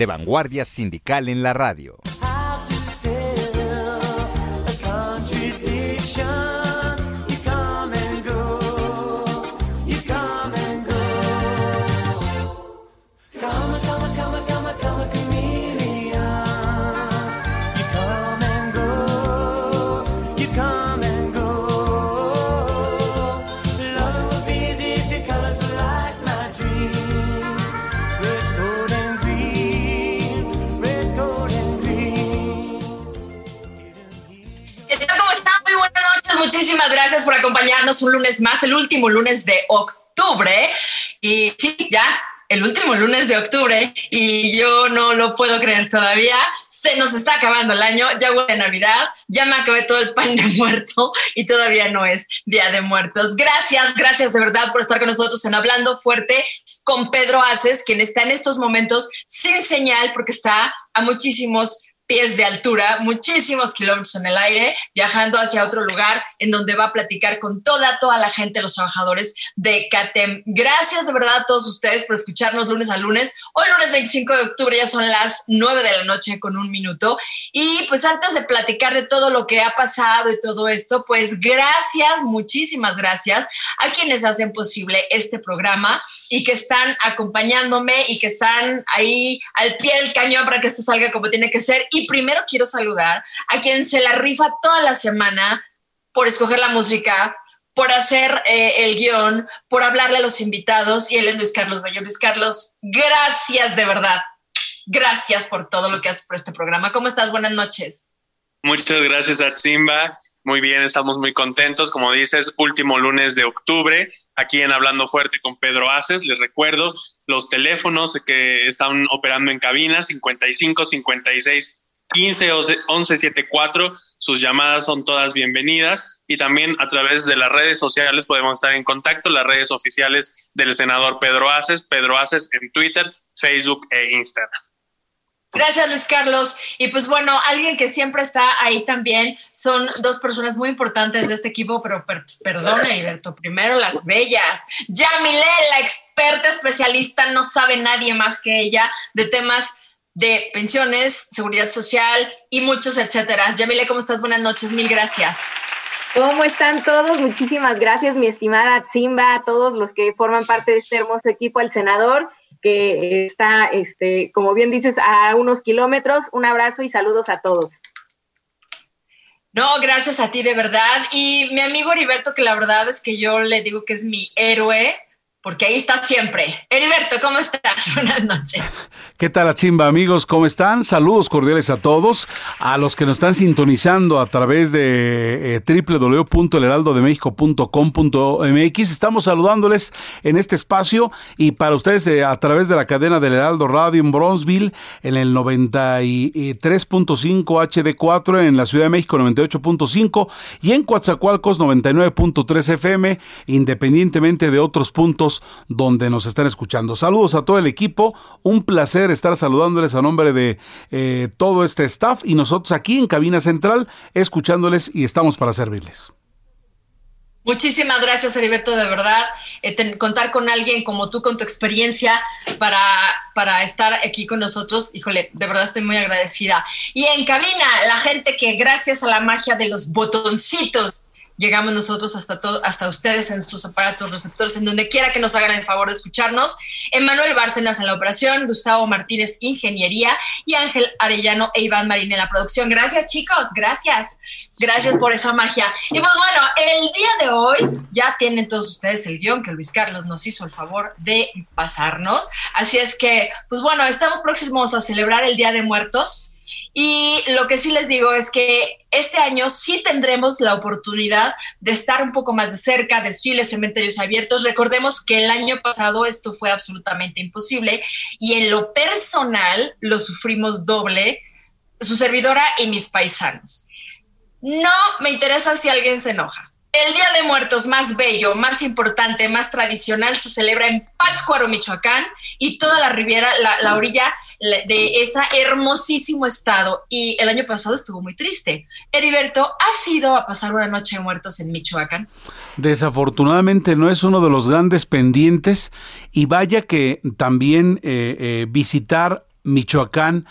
de vanguardia sindical en la radio. Muchísimas gracias por acompañarnos un lunes más, el último lunes de octubre. Y sí, ya, el último lunes de octubre y yo no lo puedo creer todavía. Se nos está acabando el año, ya huele Navidad, ya me acabé todo el pan de muerto y todavía no es Día de Muertos. Gracias, gracias de verdad por estar con nosotros en Hablando Fuerte con Pedro Aces, quien está en estos momentos sin señal porque está a muchísimos pies de altura, muchísimos kilómetros en el aire, viajando hacia otro lugar en donde va a platicar con toda, toda la gente, los trabajadores de CATEM. Gracias de verdad a todos ustedes por escucharnos lunes a lunes. Hoy lunes 25 de octubre ya son las 9 de la noche con un minuto. Y pues antes de platicar de todo lo que ha pasado y todo esto, pues gracias, muchísimas gracias a quienes hacen posible este programa y que están acompañándome y que están ahí al pie del cañón para que esto salga como tiene que ser. Y primero quiero saludar a quien se la rifa toda la semana por escoger la música, por hacer eh, el guion, por hablarle a los invitados. Y él es Luis Carlos Bello. Luis Carlos, gracias de verdad. Gracias por todo lo que haces por este programa. ¿Cómo estás? Buenas noches. Muchas gracias a Simba. Muy bien, estamos muy contentos. Como dices, último lunes de octubre, aquí en Hablando Fuerte con Pedro Aces. Les recuerdo los teléfonos que están operando en cabina, 55 56 15 11 74. Sus llamadas son todas bienvenidas y también a través de las redes sociales podemos estar en contacto, las redes oficiales del senador Pedro Aces, Pedro Aces en Twitter, Facebook e Instagram. Gracias, Luis Carlos. Y pues bueno, alguien que siempre está ahí también son dos personas muy importantes de este equipo, pero perdón, Heriberto, primero las bellas. Yamile, la experta especialista, no sabe nadie más que ella de temas de pensiones, seguridad social y muchos etcétera. Yamile, ¿cómo estás? Buenas noches, mil gracias. ¿Cómo están todos? Muchísimas gracias, mi estimada Simba, a todos los que forman parte de este hermoso equipo, al senador que está, este, como bien dices, a unos kilómetros. Un abrazo y saludos a todos. No, gracias a ti de verdad. Y mi amigo Heriberto, que la verdad es que yo le digo que es mi héroe, porque ahí está siempre. Heriberto, ¿cómo estás? Buenas noches. ¿Qué tal, Achimba, amigos? ¿Cómo están? Saludos cordiales a todos, a los que nos están sintonizando a través de eh, www.elheraldodemexico.com.mx. Estamos saludándoles en este espacio y para ustedes eh, a través de la cadena del Heraldo Radio en Bronzeville, en el 93.5 HD4, en la Ciudad de México 98.5 y en Coatzacoalcos 99.3 FM, independientemente de otros puntos donde nos están escuchando. Saludos a todo el equipo, un placer estar saludándoles a nombre de eh, todo este staff y nosotros aquí en Cabina Central escuchándoles y estamos para servirles. Muchísimas gracias, Heriberto, de verdad. Eh, contar con alguien como tú, con tu experiencia, para, para estar aquí con nosotros, híjole, de verdad estoy muy agradecida. Y en cabina, la gente que gracias a la magia de los botoncitos llegamos nosotros hasta, hasta ustedes en sus aparatos receptores, en donde quiera que nos hagan el favor de escucharnos. Emanuel Bárcenas en la operación, Gustavo Martínez, Ingeniería, y Ángel Arellano e Iván Marín en la producción. Gracias, chicos, gracias. Gracias por esa magia. Y pues bueno, el día de hoy ya tienen todos ustedes el guion que Luis Carlos nos hizo el favor de pasarnos. Así es que, pues bueno, estamos próximos a celebrar el Día de Muertos. Y lo que sí les digo es que este año sí tendremos la oportunidad de estar un poco más de cerca, desfiles, cementerios abiertos. Recordemos que el año pasado esto fue absolutamente imposible y en lo personal lo sufrimos doble, su servidora y mis paisanos. No me interesa si alguien se enoja. El Día de Muertos más bello, más importante, más tradicional se celebra en Pátzcuaro, Michoacán y toda la riviera, la, orilla de ese hermosísimo estado. Y el año pasado estuvo muy triste. Heriberto, ¿has ido a pasar una noche de muertos en Michoacán? Desafortunadamente no es uno de los grandes pendientes y vaya que también eh, eh, visitar Michoacán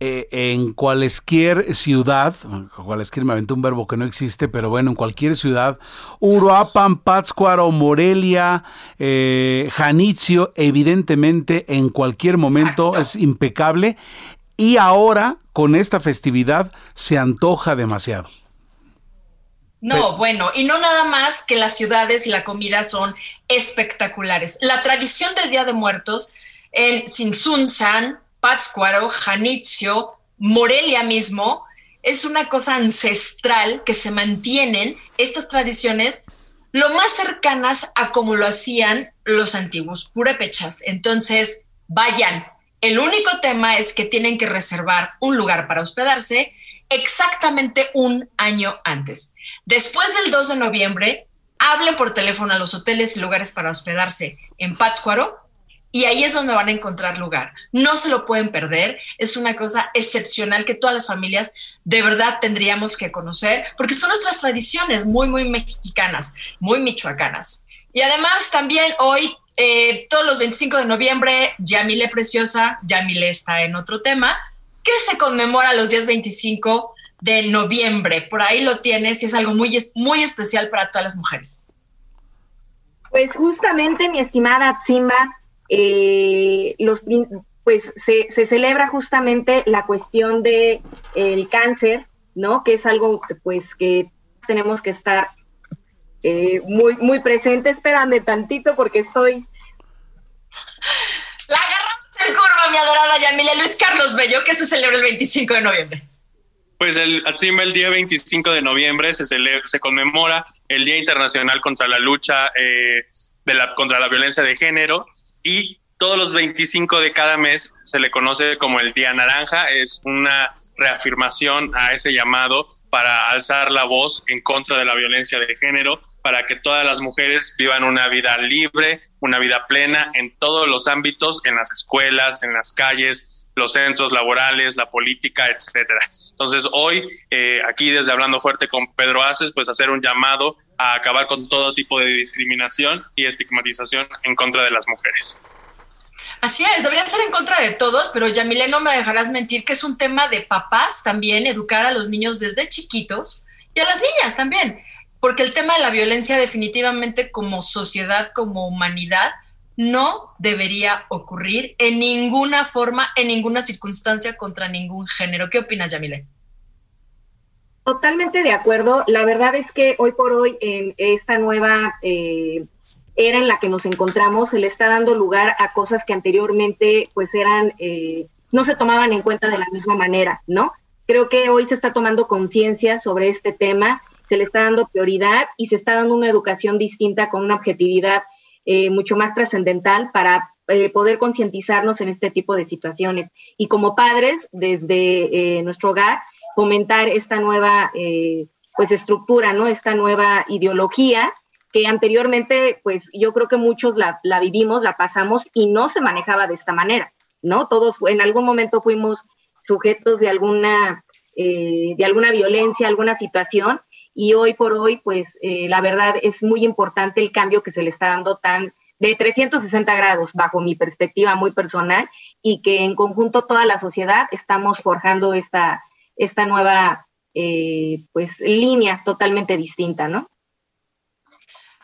eh, en cualquier ciudad, cualquier me aventé un verbo que no existe, pero bueno, en cualquier ciudad, Uruapan, Pátzcuaro, Morelia, eh, Janitzio, evidentemente en cualquier momento es impecable y ahora con esta festividad se antoja demasiado. No, bueno, y no nada más que las ciudades y la comida son espectaculares. La tradición del Día de Muertos en Sinsunzan, Pátzcuaro, Janitzio, Morelia mismo, es una cosa ancestral que se mantienen estas tradiciones lo más cercanas a como lo hacían los antiguos purépechas. Entonces, vayan. El único tema es que tienen que reservar un lugar para hospedarse exactamente un año antes. Después del 2 de noviembre, hablen por teléfono a los hoteles y lugares para hospedarse en Pátzcuaro y ahí es donde van a encontrar lugar. No se lo pueden perder. Es una cosa excepcional que todas las familias de verdad tendríamos que conocer, porque son nuestras tradiciones muy, muy mexicanas, muy michoacanas. Y además también hoy, eh, todos los 25 de noviembre, Yamile Preciosa, Yamile está en otro tema, que se conmemora los días 25 de noviembre. Por ahí lo tienes y es algo muy, muy especial para todas las mujeres. Pues justamente, mi estimada Simba, eh, los, pues se, se, celebra justamente la cuestión de el cáncer, ¿no? Que es algo pues que tenemos que estar eh, muy, muy presente. Espérame tantito porque estoy. La agarramos en curva, mi adorada Yamile Luis Carlos Bello, que se celebra el 25 de noviembre. Pues el el día 25 de noviembre se, se conmemora el Día Internacional contra la Lucha eh, de la, contra la Violencia de Género y todos los 25 de cada mes se le conoce como el Día Naranja. Es una reafirmación a ese llamado para alzar la voz en contra de la violencia de género, para que todas las mujeres vivan una vida libre, una vida plena en todos los ámbitos, en las escuelas, en las calles, los centros laborales, la política, etcétera. Entonces hoy eh, aquí desde Hablando Fuerte con Pedro Aces, pues hacer un llamado a acabar con todo tipo de discriminación y estigmatización en contra de las mujeres. Así es, debería ser en contra de todos, pero Yamile, no me dejarás mentir que es un tema de papás también, educar a los niños desde chiquitos y a las niñas también, porque el tema de la violencia definitivamente como sociedad, como humanidad, no debería ocurrir en ninguna forma, en ninguna circunstancia, contra ningún género. ¿Qué opinas, Yamile? Totalmente de acuerdo. La verdad es que hoy por hoy en esta nueva eh, era en la que nos encontramos, se le está dando lugar a cosas que anteriormente pues eran, eh, no se tomaban en cuenta de la misma manera, ¿no? Creo que hoy se está tomando conciencia sobre este tema, se le está dando prioridad y se está dando una educación distinta con una objetividad eh, mucho más trascendental para eh, poder concientizarnos en este tipo de situaciones. Y como padres, desde nuestro hogar, fomentar esta nueva pues estructura, ¿no? Esta nueva ideología que anteriormente, pues yo creo que muchos la, vivimos, la pasamos y no se manejaba de esta manera, ¿no? Todos en algún momento fuimos sujetos de alguna, eh, de alguna violencia, alguna situación y hoy por hoy, pues eh, la verdad es muy importante el cambio que se le está dando tan de 360 grados bajo mi perspectiva muy personal y que en conjunto toda la sociedad estamos forjando esta, esta nueva eh, pues línea totalmente distinta, ¿no?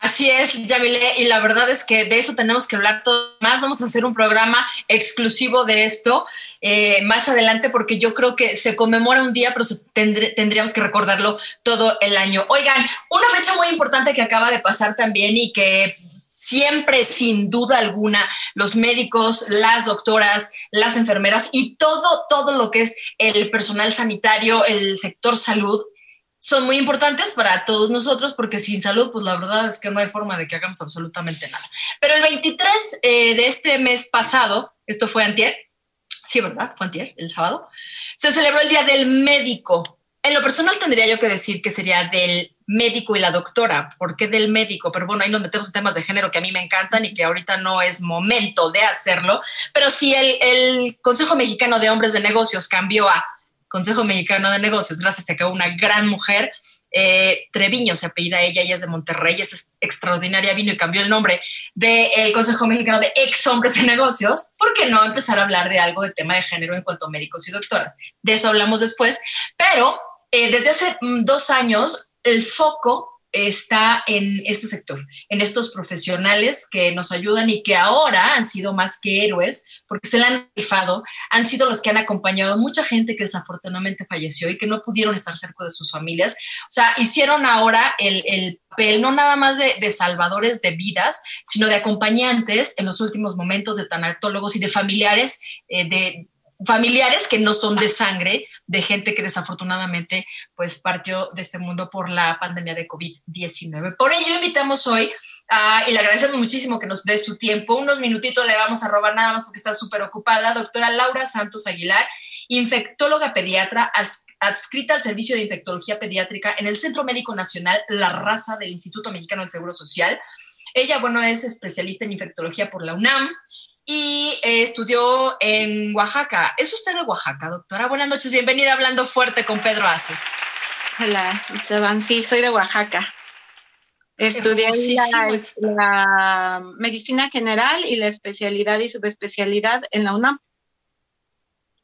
Así es, Yamile, y la verdad es que de eso tenemos que hablar todo más. Vamos a hacer un programa exclusivo de esto eh, más adelante porque yo creo que se conmemora un día, pero tendríamos que recordarlo todo el año. Oigan, una fecha muy importante que acaba de pasar también y que siempre, sin duda alguna, los médicos, las doctoras, las enfermeras y todo, todo lo que es el personal sanitario, el sector salud, son muy importantes para todos nosotros porque sin salud, pues la verdad es que no hay forma de que hagamos absolutamente nada. Pero el 23 eh, de este mes pasado, esto fue antier, sí, ¿verdad? Fue antier, el sábado, se celebró el Día del Médico. En lo personal tendría yo que decir que sería del médico y la doctora. ¿Por qué del médico? Pero bueno, ahí nos metemos en temas de género que a mí me encantan y que ahorita no es momento de hacerlo. Pero si el, el Consejo Mexicano de Hombres de Negocios cambió a Consejo Mexicano de Negocios, gracias a que una gran mujer, eh, Treviño se apellida ella, ella es de Monterrey, es extraordinaria, vino y cambió el nombre del Consejo Mexicano de Ex Hombres de Negocios, ¿por qué no empezar a hablar de algo de tema de género en cuanto a médicos y doctoras? De eso hablamos después, pero eh, desde hace mm, dos años el foco está en este sector, en estos profesionales que nos ayudan y que ahora han sido más que héroes porque se le han rifado, han sido los que han acompañado a mucha gente que desafortunadamente falleció y que no pudieron estar cerca de sus familias. O sea, hicieron ahora el, papel no nada más de, salvadores de vidas, sino de acompañantes en los últimos momentos de tanatólogos y de familiares eh, de familiares que no son de sangre, de gente que desafortunadamente pues partió de este mundo por la pandemia de COVID-19. Por ello invitamos hoy y le agradecemos muchísimo que nos dé su tiempo. Unos minutitos le vamos a robar nada más porque está súper ocupada. Doctora Laura Santos Aguilar, infectóloga pediatra adscrita al Servicio de Infectología Pediátrica en el Centro Médico Nacional La Raza del Instituto Mexicano del Seguro Social. Ella, bueno, es especialista en infectología por la UNAM, y eh, estudió en Oaxaca. ¿Es usted de Oaxaca, doctora? Buenas noches, bienvenida Hablando Fuerte con Pedro Aces. Hola, Esteban, sí, soy de Oaxaca. Estudié la, medicina general y la especialidad y subespecialidad en la UNAM.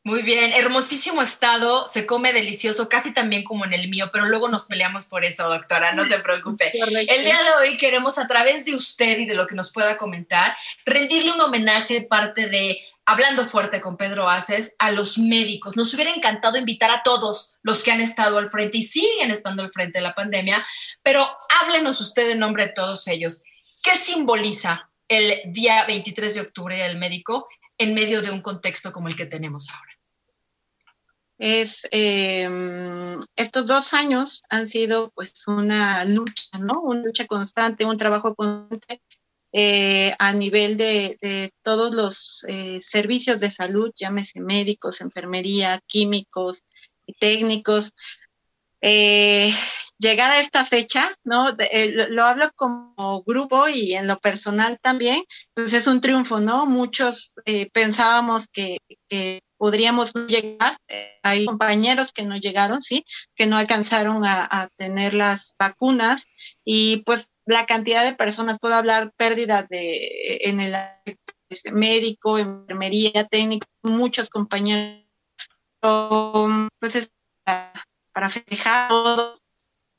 Muy bien, hermosísimo estado, se come delicioso, casi también como en el mío, pero luego nos peleamos por eso, doctora, no se preocupe. El día de hoy queremos a través de usted y de lo que nos pueda comentar, rendirle un homenaje parte de Hablando fuerte con Pedro Aces a los médicos. Nos hubiera encantado invitar a todos los que han estado al frente y siguen estando al frente de la pandemia, pero háblenos usted en nombre de todos ellos. ¿Qué simboliza el día 23 de octubre del médico en medio de un contexto como el que tenemos ahora? Es em, estos dos años han sido pues una lucha, ¿no? Una lucha constante, un trabajo constante eh, a nivel de, todos los eh, servicios de salud, llámese médicos, enfermería, químicos, técnicos. Eh, llegar a esta fecha, ¿no? lo hablo como grupo y en lo personal también, pues es un triunfo, ¿no? Muchos pensábamos que, que podríamos llegar. Eh, hay compañeros que no llegaron, sí, que no alcanzaron a, tener las vacunas y pues la cantidad de personas, puedo hablar pérdidas de, en el médico, enfermería, técnico, muchos compañeros, pues es para, para festejar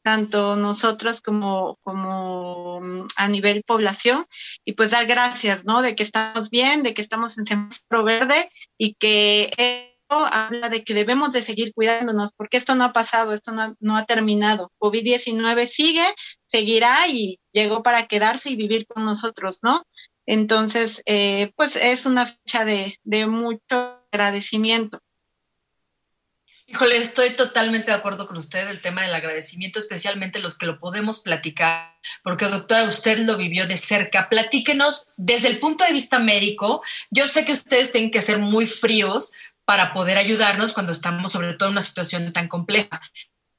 tanto nosotros como, como mm, a nivel población, y pues dar gracias, ¿no? De que estamos bien, de que estamos en semáforo verde y que esto habla de que debemos de seguir cuidándonos, porque esto no ha pasado, esto no, ha terminado. COVID-19 sigue, seguirá y llegó para quedarse y vivir con nosotros, ¿no? Entonces, eh, pues es una fecha de, de mucho agradecimiento. Híjole, estoy totalmente de acuerdo con usted, el tema del agradecimiento, especialmente los que lo podemos platicar, porque doctora, usted lo vivió de cerca. Platíquenos desde el punto de vista médico. Yo sé que ustedes tienen que ser muy fríos para poder ayudarnos cuando estamos sobre todo en una situación tan compleja.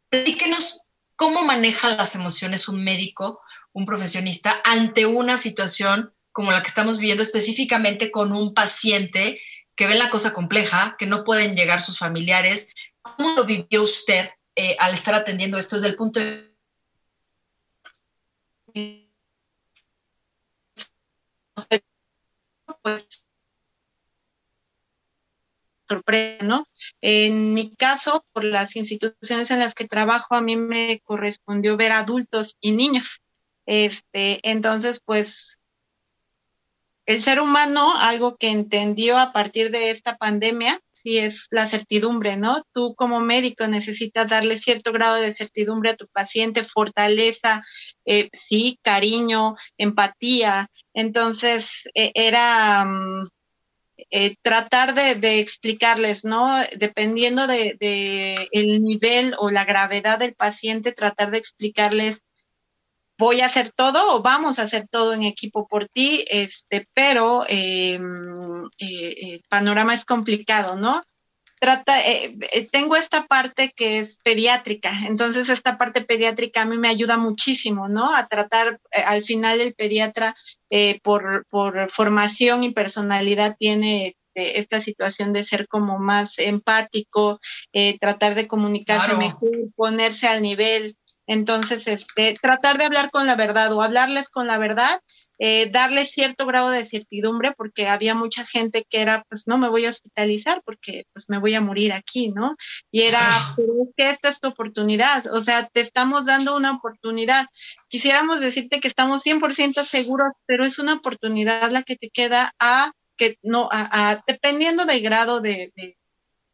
Platíquenos cómo maneja las emociones un médico, un profesionista, ante una situación como la que estamos viviendo específicamente con un paciente que ve la cosa compleja, que no pueden llegar sus familiares, ¿Cómo lo vivió usted eh, al estar atendiendo esto desde el punto de pues sorpresa, ¿no? En mi caso, por las instituciones en las que trabajo, a mí me correspondió ver adultos y niños. Este, entonces, pues el ser humano, algo que entendió a partir de esta pandemia, sí es la certidumbre, ¿no? Tú como médico necesitas darle cierto grado de certidumbre a tu paciente, fortaleza, eh, sí, cariño, empatía. Entonces, e, era mm, eh, tratar de, explicarles, ¿no? Dependiendo de, de el nivel o la gravedad del paciente, tratar de explicarles voy a hacer todo o vamos a hacer todo en equipo por ti, este, pero em, eh, el panorama es complicado, ¿no? Trata, eh, eh, tengo esta parte que es pediátrica, entonces esta parte pediátrica a mí me ayuda muchísimo, ¿no? A tratar, al final el pediatra por, por formación y personalidad tiene este, esta situación de ser como más empático, tratar de comunicarse mejor, ponerse al nivel entonces, este, tratar de hablar con la verdad o hablarles con la verdad, eh, darles cierto grado de certidumbre, porque había mucha gente que era, pues no me voy a hospitalizar porque pues me voy a morir aquí, ¿no? Y era, pero es que esta es tu oportunidad, o sea, te estamos dando una oportunidad. Quisiéramos decirte que estamos 100% seguros, pero es una oportunidad la que te queda a que no, a, dependiendo del grado de, de,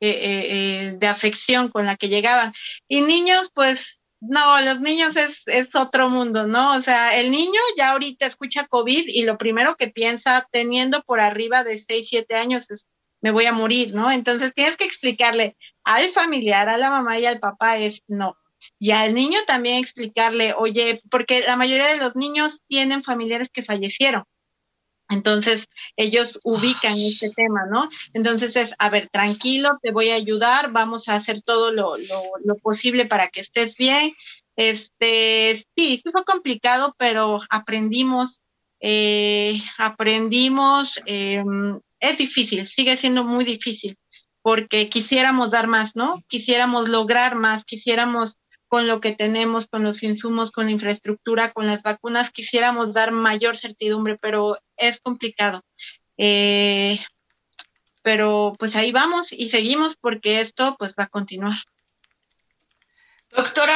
eh, eh, de afección con la que llegaban. Y niños, pues no, los niños es, es, otro mundo, ¿no? O sea, el niño ya ahorita escucha COVID y lo primero que piensa teniendo por arriba de 6, 7 años es, me voy a morir, ¿no? Entonces tienes que explicarle al familiar, a la mamá y al papá es no. Y al niño también explicarle, oye, porque la mayoría de los niños tienen familiares que fallecieron. Entonces, ellos ubican este tema, ¿no? Entonces es, a ver, tranquilo, te voy a ayudar, vamos a hacer todo lo, posible para que estés bien. Este, sí, sí fue complicado, pero aprendimos, eh, aprendimos, em, es difícil, sigue siendo muy difícil, porque quisiéramos dar más, ¿no? Quisiéramos lograr más, quisiéramos con lo que tenemos, con los insumos, con la infraestructura, con las vacunas, quisiéramos dar mayor certidumbre, pero es complicado. Eh, pero pues ahí vamos y seguimos porque esto pues va a continuar. Doctora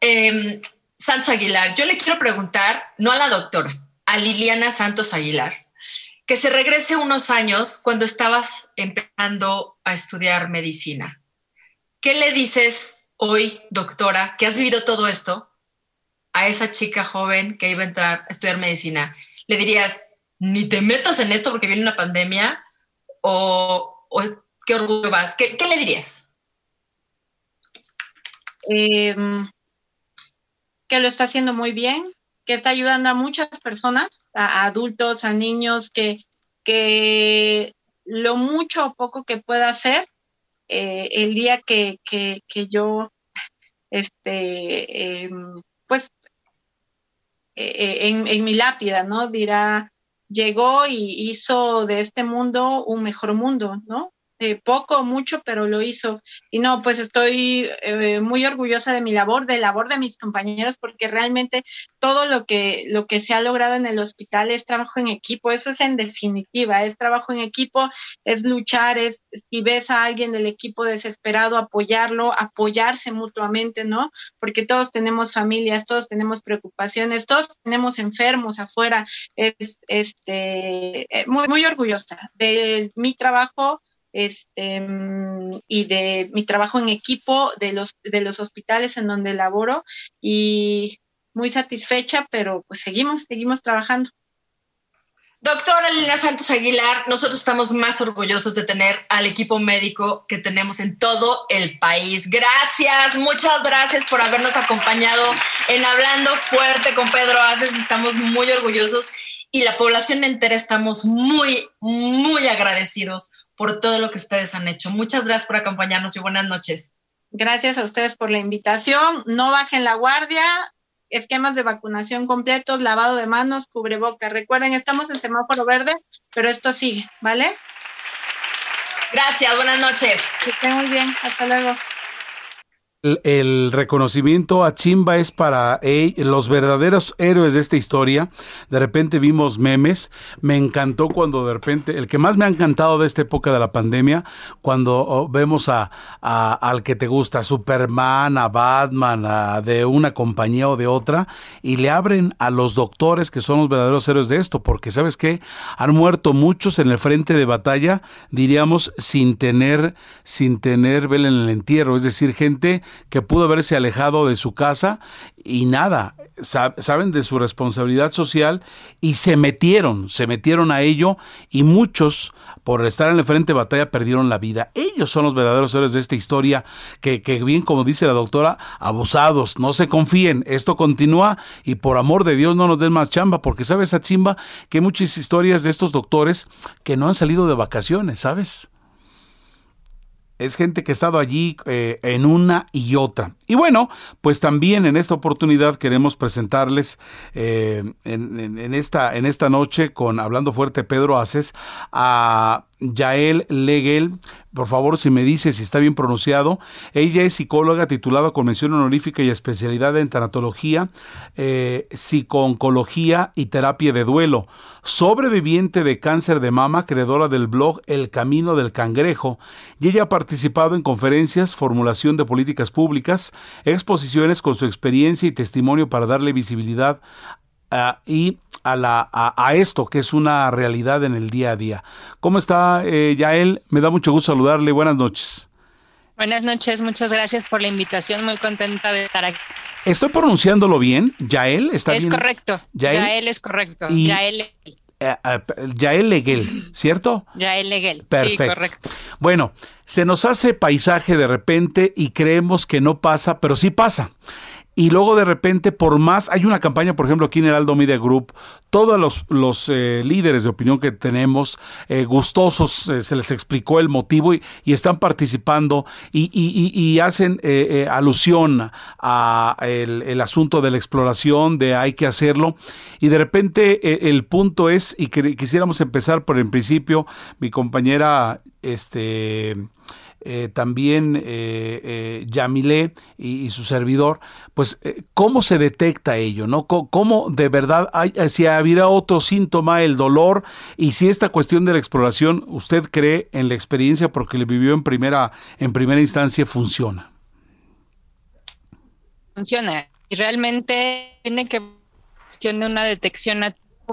eh, Santos Aguilar, yo le quiero preguntar, no a la doctora, a Liliana Santos Aguilar, que se regrese unos años cuando estabas empezando a estudiar medicina. ¿Qué le dices hoy, doctora, que has vivido todo esto, a esa chica joven que iba a entrar a estudiar medicina, le dirías, ni te metas en esto porque viene una pandemia? ¿O, qué orgullo vas? ¿Qué, le dirías? Em, que lo está haciendo muy bien, que está ayudando a muchas personas, a, adultos, a niños, que, que lo mucho o poco que pueda hacer, eh, el día que, yo, este, em, pues, eh, eh, en, en, mi lápida, ¿no? Dirá, llegó y hizo de este mundo un mejor mundo, ¿no? Eh, poco o mucho, pero lo hizo. Y no, pues estoy eh, muy orgullosa de mi labor, de la labor de mis compañeros, porque realmente todo lo que, lo que se ha logrado en el hospital es trabajo en equipo, eso es en definitiva, es trabajo en equipo, es luchar, es si ves a alguien del equipo desesperado, apoyarlo, apoyarse mutuamente, ¿no? Porque todos tenemos familias, todos tenemos preocupaciones, todos tenemos enfermos afuera. Es este, eh, muy, muy orgullosa de mi trabajo este, mm, y de mi trabajo en equipo de los, de los hospitales en donde laboro y muy satisfecha, pero pues seguimos, seguimos trabajando. Doctora Lina Santos Aguilar, nosotros estamos más orgullosos de tener al equipo médico que tenemos en todo el país. Gracias, muchas gracias por habernos acompañado en Hablando Fuerte con Pedro Aces. Estamos muy orgullosos y la población entera estamos muy, muy agradecidos por todo lo que ustedes han hecho. Muchas gracias por acompañarnos y buenas noches. Gracias a ustedes por la invitación. No bajen la guardia. Esquemas de vacunación completos, lavado de manos, cubrebocas. Recuerden, estamos en semáforo verde, pero esto sigue, ¿vale? Gracias, buenas noches. Que estén muy bien. Hasta luego. El, reconocimiento a Chimba es para los verdaderos héroes de esta historia. De repente vimos memes. Me encantó cuando de repente, el que más me ha encantado de esta época de la pandemia, cuando oh, vemos a, al que te gusta, a Superman, a Batman, a, de una compañía o de otra, y le abren a los doctores que son los verdaderos héroes de esto, porque sabes que han muerto muchos en el frente de batalla, diríamos, sin tener, sin tener vela en el entierro, es decir, gente que pudo haberse alejado de su casa y nada, saben de su responsabilidad social y se metieron, se metieron a ello y muchos por estar en el frente de batalla perdieron la vida. Ellos son los verdaderos héroes de esta historia que, que bien como dice la doctora, abusados, no se confíen, esto continúa y por amor de Dios no nos den más chamba porque sabes, Atzimba, que hay muchas historias de estos doctores que no han salido de vacaciones, ¿sabes? Es gente que ha estado allí eh, en una y otra. Y bueno, pues también en esta oportunidad queremos presentarles eh, en, esta, en esta noche con Hablando Fuerte Pedro Aces a Yael Legel, por favor, si me dice si está bien pronunciado. Ella es psicóloga titulada con mención honorífica y especialidad en tanatología, eh, y terapia de duelo. Sobreviviente de cáncer de mama, creadora del blog El Camino del Cangrejo. Y ella ha participado en conferencias, formulación de políticas públicas, exposiciones con su experiencia y testimonio para darle visibilidad y a, la, a, esto que es una realidad en el día a día. ¿Cómo está eh, Yael? Me da mucho gusto saludarle. Buenas noches. Buenas noches, muchas gracias por la invitación. Muy contenta de estar aquí. ¿Estoy pronunciándolo bien? ¿Yael? ¿Está es correcto. ¿Yael? es correcto. Yael. Eh, eh, Yael Leguel, ¿cierto? Yael Leguel, Perfecto. sí, correcto. Bueno, se nos hace paisaje de repente y creemos que no pasa, pero sí pasa y luego de repente por más, hay una campaña, por ejemplo, aquí en Heraldo Media Group, todos los, los eh, líderes de opinión que tenemos, eh, gustosos, eh, se les explicó el motivo y, están participando y, y, hacen alusión a el, el, asunto de la exploración, de hay que hacerlo, y de repente el punto es, y que, quisiéramos empezar por el principio, mi compañera, este... Eh, también eh, eh, Yamilé y, su servidor, pues cómo se detecta ello, ¿no? ¿Cómo, de verdad hay, si hubiera otro síntoma, el dolor, y si esta cuestión de la exploración, usted cree en la experiencia porque le vivió en primera, en primera instancia, funciona. Funciona. Y realmente tiene que de una detección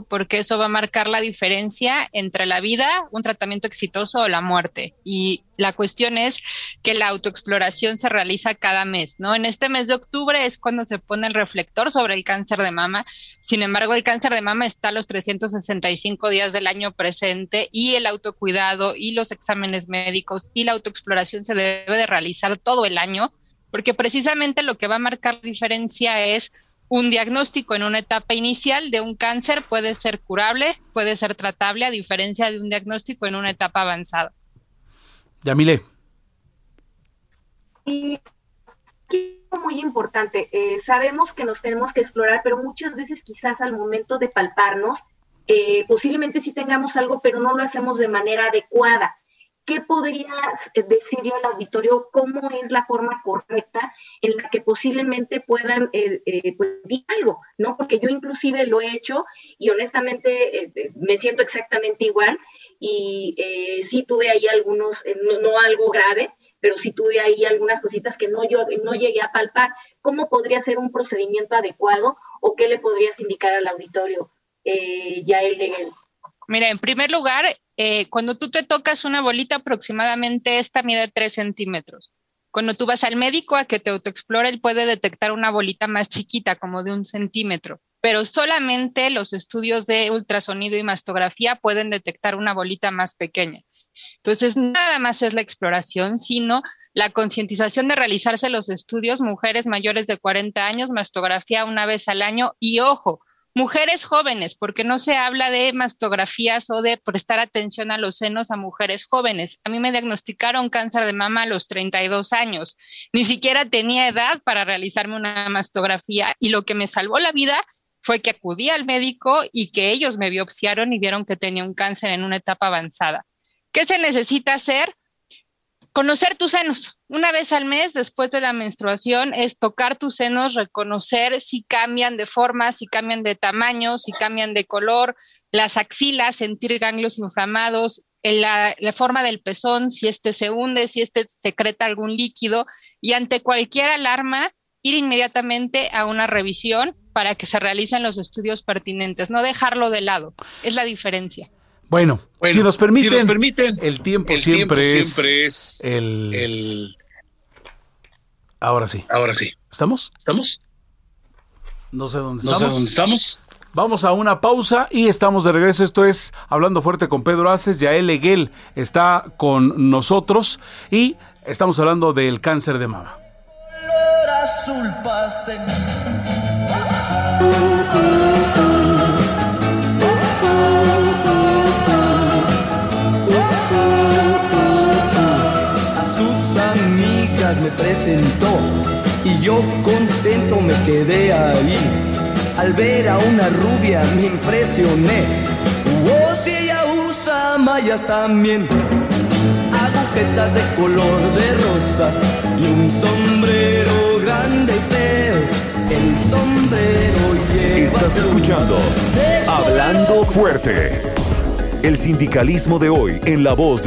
porque eso va a marcar la diferencia entre la vida, un tratamiento exitoso o la muerte. Y la cuestión es que la autoexploración se realiza cada mes, ¿no? En este mes de octubre es cuando se pone el reflector sobre el cáncer de mama. Sin embargo, el cáncer de mama está a los 365 días del año presente y el autocuidado y los exámenes médicos y la autoexploración se debe de realizar todo el año, porque precisamente lo que va a marcar diferencia es un diagnóstico en una etapa inicial de un cáncer puede ser curable, puede ser tratable, a diferencia de un diagnóstico en una etapa avanzada. Yamile. Y muy importante, eh, sabemos que nos tenemos que explorar, pero muchas veces quizás al momento de palparnos, eh, posiblemente sí tengamos algo, pero no lo hacemos de manera adecuada. ¿Qué podrías eh, decirle al auditorio cómo es la forma correcta en la que posiblemente puedan eh, eh pues, decir algo, ¿no? Porque yo inclusive lo he hecho y honestamente eh, me siento exactamente igual y sí tuve ahí algunos, no, algo grave, pero sí tuve ahí algunas cositas que no, yo no llegué a palpar. ¿Cómo podría ser un procedimiento adecuado o qué le podrías indicar al auditorio, eh, Yael Leguel? Mira, en primer lugar, eh, cuando tú te tocas una bolita, aproximadamente esta mide 3 centímetros. Cuando tú vas al médico a que te autoexplore, él puede detectar una bolita más chiquita, como de un centímetro, pero solamente los estudios de ultrasonido y mastografía pueden detectar una bolita más pequeña. Entonces, nada más es la exploración, sino la concientización de realizarse los estudios, mujeres mayores de 40 años, mastografía una vez al año y ojo, Mujeres jóvenes, porque no se habla de mastografías o de prestar atención a los senos a mujeres jóvenes. A mí me diagnosticaron cáncer de mama a los 32 años. Ni siquiera tenía edad para realizarme una mastografía y lo que me salvó la vida fue que acudí al médico y que ellos me biopsiaron y vieron que tenía un cáncer en una etapa avanzada. ¿Qué se necesita hacer? Conocer tus senos. Una vez al mes después de la menstruación es tocar tus senos, reconocer si cambian de forma, si cambian de tamaño, si cambian de color, las axilas, sentir ganglios inflamados, la, la, forma del pezón, si este se hunde, si este secreta algún líquido y ante cualquier alarma ir inmediatamente a una revisión para que se realicen los estudios pertinentes, no dejarlo de lado. Es la diferencia. Bueno, si, nos permiten, si nos permiten, el tiempo, el siempre, tiempo es siempre es el, el... Ahora sí. Ahora sí. ¿Estamos? ¿Estamos? No sé dónde no estamos. sé dónde estamos. Vamos a una pausa y estamos de regreso. Esto es Hablando Fuerte con Pedro Aces. Yael Eguel está con nosotros y estamos hablando del cáncer de mama. Presentó y yo contento me quedé ahí. Al ver a una rubia me impresioné. Oh, si ella usa mallas también. Agujetas de color de rosa y un sombrero grande y feo. El sombrero lleva Estás escuchando Hablando Fuerte. El sindicalismo de hoy en la voz de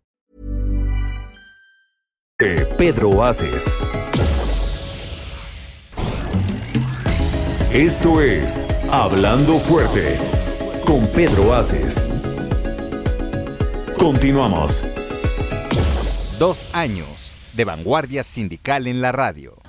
Pedro Aces. Esto es Hablando Fuerte con Pedro Aces. Continuamos. Dos años de vanguardia sindical en la radio.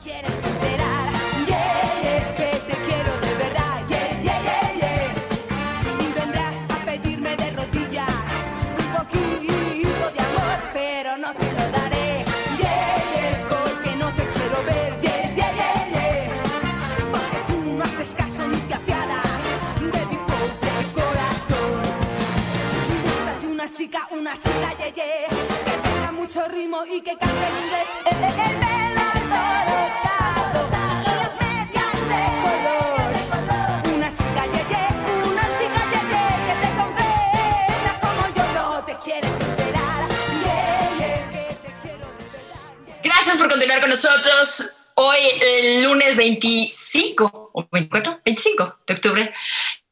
Una chica, una chica, te como yo te quiero. Gracias por continuar con nosotros. Hoy, el lunes 25 o 24, 25 de octubre.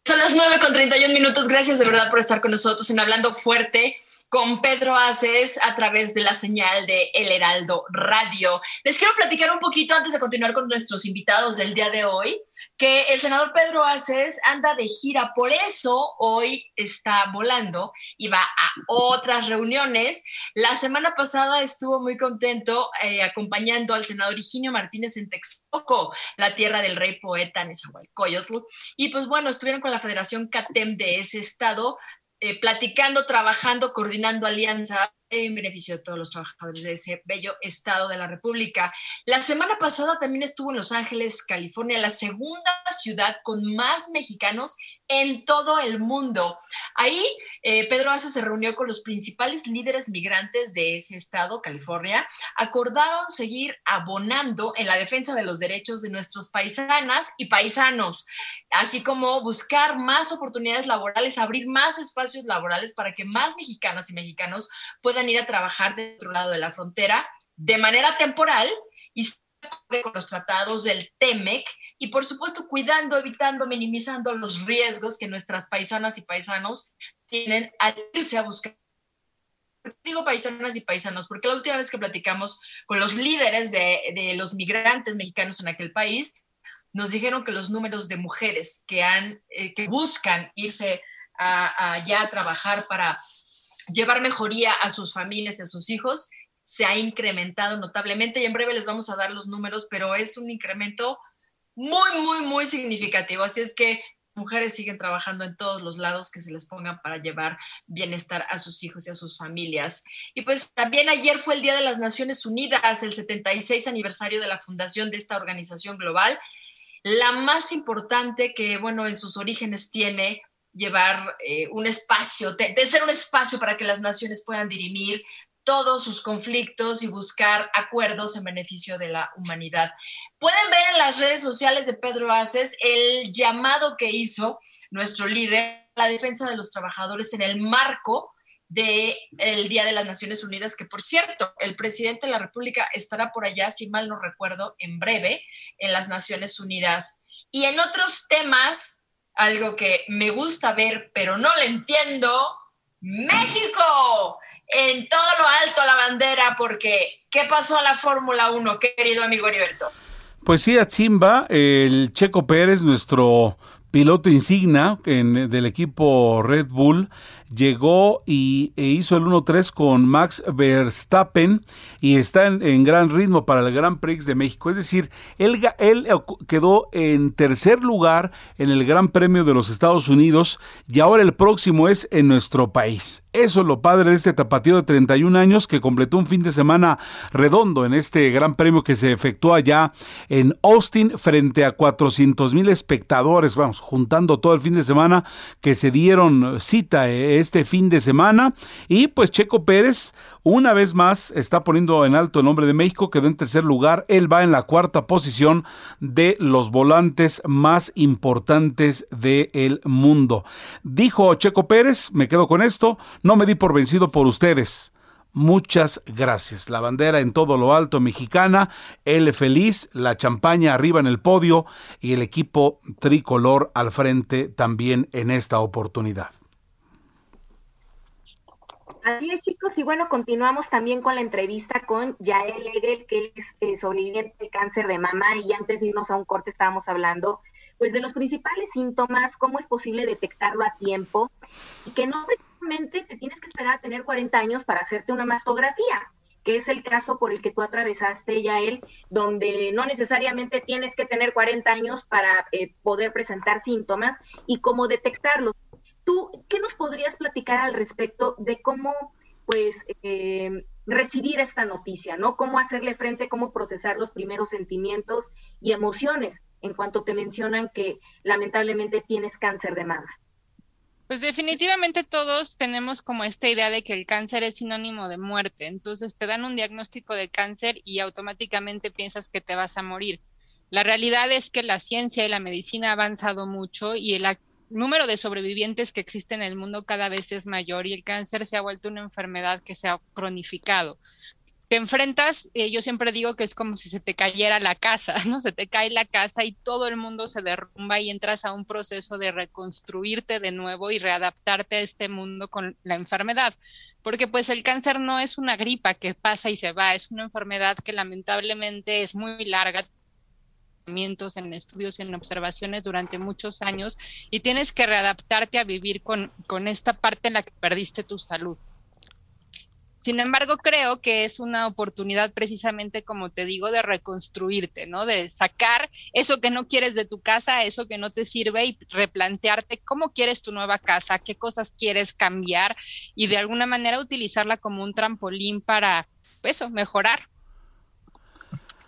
Son las 9 con 31 minutos. Gracias de verdad por estar con nosotros en Hablando Fuerte con Pedro Aces a través de la señal de El Heraldo Radio. Les quiero platicar un poquito antes de continuar con nuestros invitados del día de hoy, que el senador Pedro Aces anda de gira, por eso hoy está volando y va a otras reuniones. La semana pasada estuvo muy contento eh, acompañando al senador Higinio Martínez en Texcoco, la tierra del rey poeta Nezahualcóyotl. Y pues bueno, estuvieron con la Federación CATEM de ese estado eh, platicando, trabajando, coordinando alianza en beneficio de todos los trabajadores de ese bello estado de la República. La semana pasada también estuvo en Los Ángeles, California, la segunda ciudad con más mexicanos en todo el mundo. Ahí eh, Pedro Aza se reunió con los principales líderes migrantes de ese estado, California. Acordaron seguir abonando en la defensa de los derechos de nuestros paisanas y paisanos, así como buscar más oportunidades laborales, abrir más espacios laborales para que más mexicanas y mexicanos puedan ir a trabajar del otro lado de la frontera de manera temporal y con los tratados del TEMEC y por supuesto cuidando, evitando, minimizando los riesgos que nuestras paisanas y paisanos tienen al irse a buscar. Digo paisanas y paisanos, porque la última vez que platicamos con los líderes de, de los migrantes mexicanos en aquel país, nos dijeron que los números de mujeres que, han, eh, que buscan irse a, allá a trabajar para llevar mejoría a sus familias a sus hijos se ha incrementado notablemente y en breve les vamos a dar los números, pero es un incremento muy, muy, muy significativo. Así es que mujeres siguen trabajando en todos los lados que se les pongan para llevar bienestar a sus hijos y a sus familias. Y pues también ayer fue el Día de las Naciones Unidas, el 76 aniversario de la fundación de esta organización global, la más importante que, bueno, en sus orígenes tiene llevar eh, un espacio, de ser un espacio para que las naciones puedan dirimir todos sus conflictos y buscar acuerdos en beneficio de la humanidad. Pueden ver en las redes sociales de Pedro Aces el llamado que hizo nuestro líder a la defensa de los trabajadores en el marco del el Día de las Naciones Unidas, que por cierto, el presidente de la República estará por allá, si mal no recuerdo, en breve, en las Naciones Unidas. Y en otros temas, algo que me gusta ver, pero no le entiendo, México en todo lo alto la bandera, porque ¿qué pasó a la Fórmula 1, querido amigo Heriberto? Pues sí, Atzimba, el Checo Pérez, nuestro piloto insignia en- del equipo Red Bull, llegó y e hizo el 1-3 con Max Verstappen y está en, gran ritmo para el Gran Prix de México. Es decir, él, quedó en tercer lugar en el Gran Premio de los Estados Unidos y ahora el próximo es en nuestro país. Eso es lo padre de este tapatío de 31 años que completó un fin de semana redondo en este gran premio que se efectuó allá en Austin frente a 400 mil espectadores, vamos, juntando todo el fin de semana que se dieron cita eh, este fin de semana. Y pues Checo Pérez, una vez más, está poniendo en alto el nombre de México, quedó en tercer lugar, él va en la cuarta posición de los volantes más importantes del mundo. Dijo Checo Pérez, me quedo con esto, no me di por vencido por ustedes. Muchas gracias. La bandera en todo lo alto mexicana, él feliz, la champaña arriba en el podio y el equipo tricolor al frente también en esta oportunidad. Así es, chicos, y bueno, continuamos también con la entrevista con Yael Egel, que es eh, sobreviviente de cáncer de mama, y antes de irnos a un corte estábamos hablando pues de los principales síntomas, cómo es posible detectarlo a tiempo, y que no precisamente te tienes que esperar a tener 40 años para hacerte una mastografía, que es el caso por el que tú atravesaste, Yael, donde no necesariamente tienes que tener 40 años para eh, poder presentar síntomas y cómo detectarlos. ¿Tú qué nos podrías platicar al respecto de cómo, pues, eh, recibir esta noticia, ¿no? Cómo hacerle frente, cómo procesar los primeros sentimientos y emociones en cuanto te mencionan que lamentablemente tienes cáncer de mama. Pues definitivamente todos tenemos como esta idea de que el cáncer es sinónimo de muerte. Entonces te dan un diagnóstico de cáncer y automáticamente piensas que te vas a morir. La realidad es que la ciencia y la medicina ha avanzado mucho y el número de sobrevivientes que existe en el mundo cada vez es mayor y el cáncer se ha vuelto una enfermedad que se ha cronificado. Te enfrentas, eh, yo siempre digo que es como si se te cayera la casa, ¿no? Se te cae la casa y todo el mundo se derrumba y entras a un proceso de reconstruirte de nuevo y readaptarte a este mundo con la enfermedad. Porque pues el cáncer no es una gripa que pasa y se va, es una enfermedad que lamentablemente es muy larga, en estudios y en observaciones durante muchos años y tienes que readaptarte a vivir con, con esta parte en la que perdiste tu salud. Sin embargo, creo que es una oportunidad precisamente, como te digo, de reconstruirte, ¿no? De sacar eso que no quieres de tu casa, eso que no te sirve y replantearte cómo quieres tu nueva casa, qué cosas quieres cambiar y de alguna manera utilizarla como un trampolín para, pues, eso, mejorar.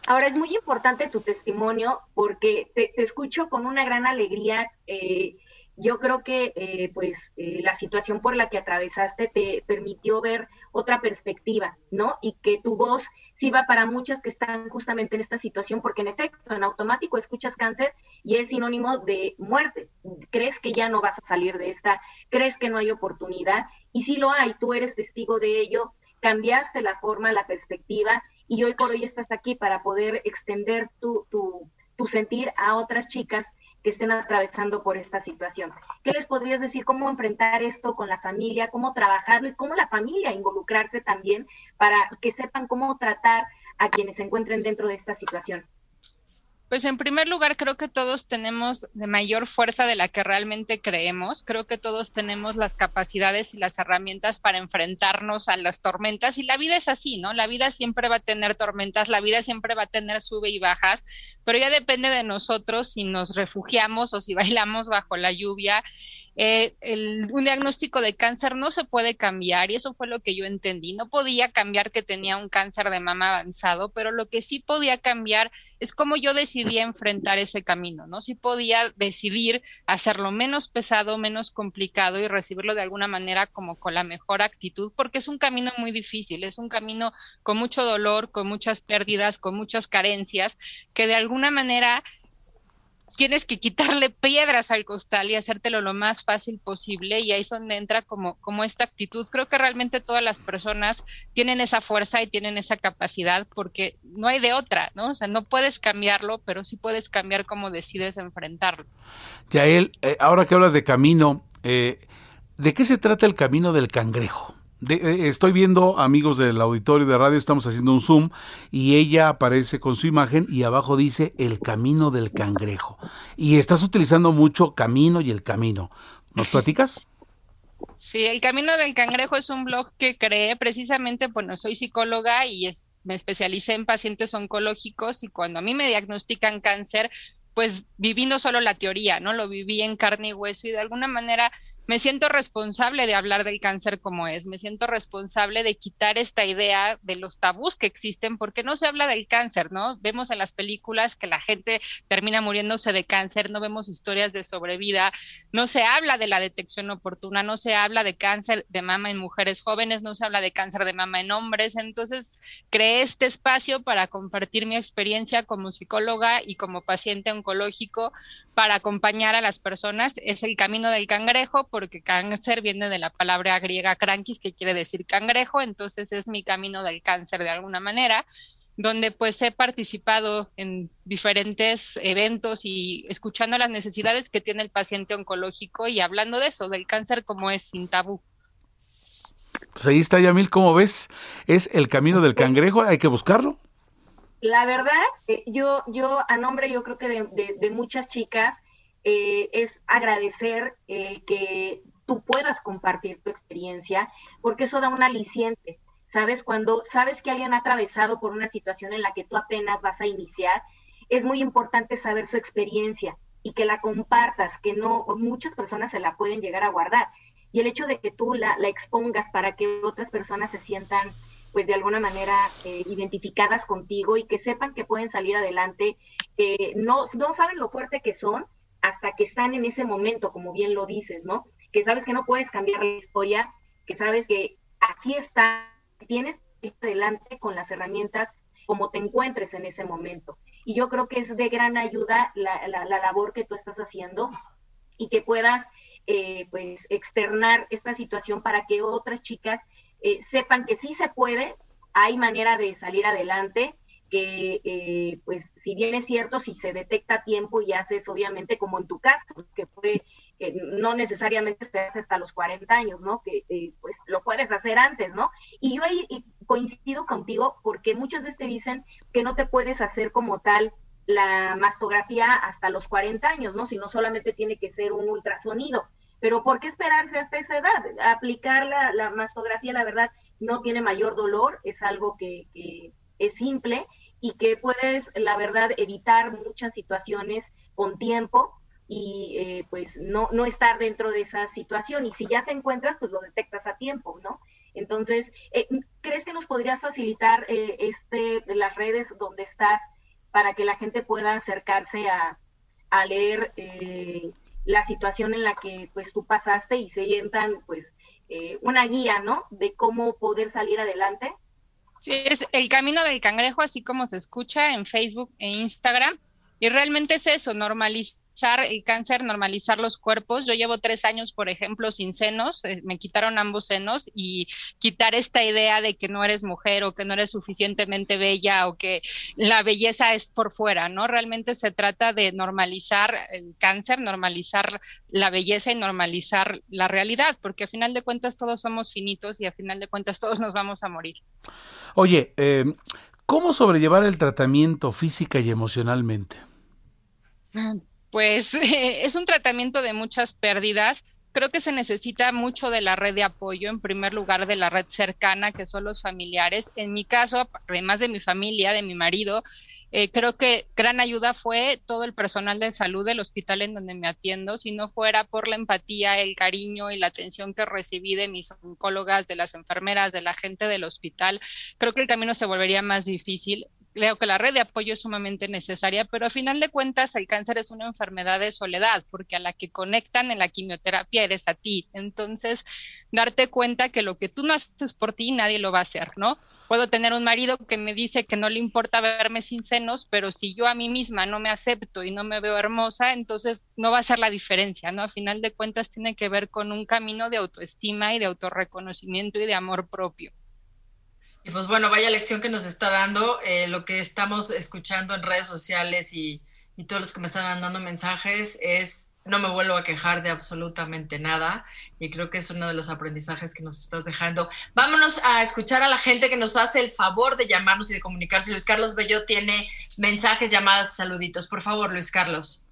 Ahora es muy importante tu testimonio porque te, escucho con una gran alegría. eh, yo creo que eh, pues eh, la situación por la que atravesaste te permitió ver otra perspectiva, ¿no? Y que tu voz sirva para muchas que están justamente en esta situación, porque en efecto, en automático escuchas cáncer y es sinónimo de muerte. Crees que ya no vas a salir de esta, crees que no hay oportunidad y sí lo hay, tú eres testigo de ello, cambiaste la forma, la perspectiva y hoy por hoy estás aquí para poder extender tu, tu, sentir a otras chicas que estén atravesando por esta situación. ¿Qué les podrías decir? ¿Cómo enfrentar esto con la familia? ¿Cómo trabajarlo? Y cómo la familia involucrarse también para que sepan cómo tratar a quienes se encuentren dentro de esta situación. Pues en primer lugar, creo que todos tenemos de mayor fuerza de la que realmente creemos. Creo que todos tenemos las capacidades y las herramientas para enfrentarnos a las tormentas. Y la vida es así, ¿no? La vida siempre va a tener tormentas, la vida siempre va a tener sube y bajas, pero ya depende de nosotros si nos refugiamos o si bailamos bajo la lluvia. Eh, el, un diagnóstico de cáncer no se puede cambiar y eso fue lo que yo entendí. No podía cambiar que tenía un cáncer de mama avanzado, pero lo que sí podía cambiar es cómo yo decidí enfrentar ese camino, ¿no? Sí podía decidir hacerlo menos pesado, menos complicado y recibirlo de alguna manera como con la mejor actitud, porque es un camino muy difícil, es un camino con mucho dolor, con muchas pérdidas, con muchas carencias, que de alguna manera tienes que quitarle piedras al costal y hacértelo lo más fácil posible y ahí es donde entra como, como esta actitud. Creo que realmente todas las personas tienen esa fuerza y tienen esa capacidad porque no hay de otra, ¿no? O sea, no puedes cambiarlo, pero sí puedes cambiar cómo decides enfrentarlo. Yael, eh, ahora que hablas de camino, eh, ¿de qué se trata el camino del cangrejo? De, eh, estoy viendo amigos del auditorio de radio, estamos haciendo un zoom y ella aparece con su imagen y abajo dice el camino del cangrejo. Y estás utilizando mucho camino y el camino. ¿Nos platicas? Sí, el camino del cangrejo es un blog que creé precisamente, bueno, soy psicóloga y me especialicé en pacientes oncológicos y cuando a mí me diagnostican cáncer, pues viví no solo la teoría, ¿no? Lo viví en carne y hueso y de alguna manera me siento responsable de hablar del cáncer como es, me siento responsable de quitar esta idea de los tabús que existen, porque no se habla del cáncer, ¿no? Vemos en las películas que la gente termina muriéndose de cáncer, no vemos historias de sobrevida, no se habla de la detección oportuna, no se habla de cáncer de mama en mujeres jóvenes, no se habla de cáncer de mama en hombres, entonces creé este espacio para compartir mi experiencia como psicóloga y como paciente oncológico para acompañar a las personas. Es el camino del cangrejo, porque cáncer viene de la palabra griega krankis, que quiere decir cangrejo, entonces es mi camino del cáncer de alguna manera donde pues he participado en diferentes eventos y escuchando las necesidades que tiene el paciente oncológico y hablando de eso, del cáncer como es sin tabú. Pues ahí está, Yamil, ¿cómo ves? Es el camino del cangrejo, hay que buscarlo. La verdad, eh, yo, yo a nombre yo creo que de, muchas chicas eh, es agradecer eh, que tú puedas compartir tu experiencia, porque eso da un aliciente, ¿sabes? Cuando sabes que alguien ha atravesado por una situación en la que tú apenas vas a iniciar, es muy importante saber su experiencia y que la compartas, que no muchas personas se la pueden llegar a guardar. Y el hecho de que tú la expongas para que otras personas se sientan pues de alguna manera eh, identificadas contigo y que sepan que pueden salir adelante, que no, no saben lo fuerte que son hasta que están en ese momento, como bien lo dices, ¿no? Que sabes que no puedes cambiar la historia, que sabes que así está, tienes que ir adelante con las herramientas como te encuentres en ese momento. Y yo creo que es de gran ayuda la, la, la labor que tú estás haciendo y que puedas eh, pues externar esta situación para que otras chicas eh, sepan que sí se puede, hay manera de salir adelante, que eh, pues si bien es cierto, si se detecta a tiempo y haces obviamente como en tu caso, que fue no necesariamente esperas hasta los 40 años, ¿no? Que eh, pues lo puedes hacer antes, ¿no? Y yo ahí coincido contigo porque muchas veces te dicen que no te puedes hacer como tal la mastografía hasta los 40 años, ¿no? Sino solamente tiene que ser un ultrasonido. Pero ¿por qué esperarse hasta esa edad? Aplicar la, la mastografía, la verdad, no tiene mayor dolor, es algo que, es simple y que puedes, la verdad, evitar muchas situaciones con tiempo y eh, pues no, no estar dentro de esa situación. Y si ya te encuentras, pues lo detectas a tiempo, ¿no? Entonces, eh, ¿crees que nos podrías facilitar eh, este, las redes donde estás para que la gente pueda acercarse a, a leer la situación en la que pues tú pasaste y se sientan pues eh, una guía, ¿no? De cómo poder salir adelante. Sí, es el camino del cangrejo, así como se escucha en Facebook e Instagram. Y realmente es eso, normalizar el cáncer, normalizar los cuerpos. Yo llevo tres años, por ejemplo, sin senos, eh, me quitaron ambos senos y quitar esta idea de que no eres mujer o que no eres suficientemente bella o que la belleza es por fuera, ¿no? Realmente se trata de normalizar el cáncer, normalizar la belleza y normalizar la realidad, porque a final de cuentas todos somos finitos y a final de cuentas todos nos vamos a morir. Oye, eh, ¿cómo sobrellevar el tratamiento física y emocionalmente? Pues es un tratamiento de muchas pérdidas. Creo que se necesita mucho de la red de apoyo, en primer lugar de la red cercana, que son los familiares. En mi caso, además de mi familia, de mi marido, eh, creo que gran ayuda fue todo el personal de salud del hospital en donde me atiendo. Si no fuera por la empatía, el cariño y la atención que recibí de mis oncólogas, de las enfermeras, de la gente del hospital, creo que el camino se volvería más difícil creo que la red de apoyo es sumamente necesaria, pero a final de cuentas el cáncer es una enfermedad de soledad, porque a la que conectan en la quimioterapia eres a ti. Entonces, darte cuenta que lo que tú no haces por ti, nadie lo va a hacer, ¿no? Puedo tener un marido que me dice que no le importa verme sin senos, pero si yo a mí misma no me acepto y no me veo hermosa, entonces no va a ser la diferencia, ¿no? A final de cuentas tiene que ver con un camino de autoestima y de autorreconocimiento y de amor propio. Y pues bueno, vaya lección que nos está dando eh, lo que estamos escuchando en redes sociales y, y todos los que me están mandando mensajes es no me vuelvo a quejar de absolutamente nada y creo que es uno de los aprendizajes que nos estás dejando. Vámonos a escuchar a la gente que nos hace el favor de llamarnos y de comunicarse. Luis Carlos Bello tiene mensajes, llamadas, saluditos. Por favor, Luis Carlos.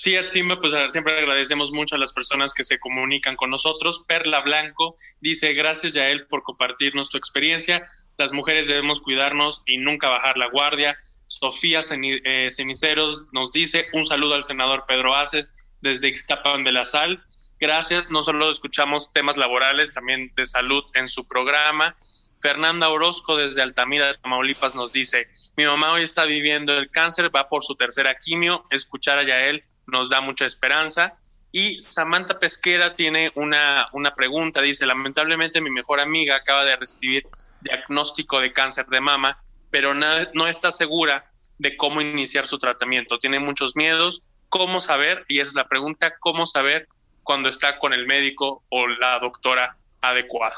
Sí, Atsimba, pues siempre agradecemos mucho a las personas que se comunican con nosotros. Perla Blanco dice, gracias Yael por compartirnos tu experiencia. Las mujeres debemos cuidarnos y nunca bajar la guardia. Sofía eh, Ceniceros nos dice, un saludo al senador Pedro Aces desde Ixtapan de la Sal. Gracias, no solo escuchamos temas laborales, también de salud en su programa. Fernanda Orozco desde Altamira Tamaulipas nos dice, mi mamá hoy está viviendo el cáncer, va por su tercera quimio, escuchar a Yael nos da mucha esperanza. Y Samantha Pesquera tiene una, una pregunta, dice, lamentablemente mi mejor amiga acaba de recibir diagnóstico de cáncer de mama, pero no está segura de cómo iniciar su tratamiento. Tiene muchos miedos. ¿Cómo saber? Y esa es la pregunta, ¿cómo saber cuando está con el médico o la doctora adecuada?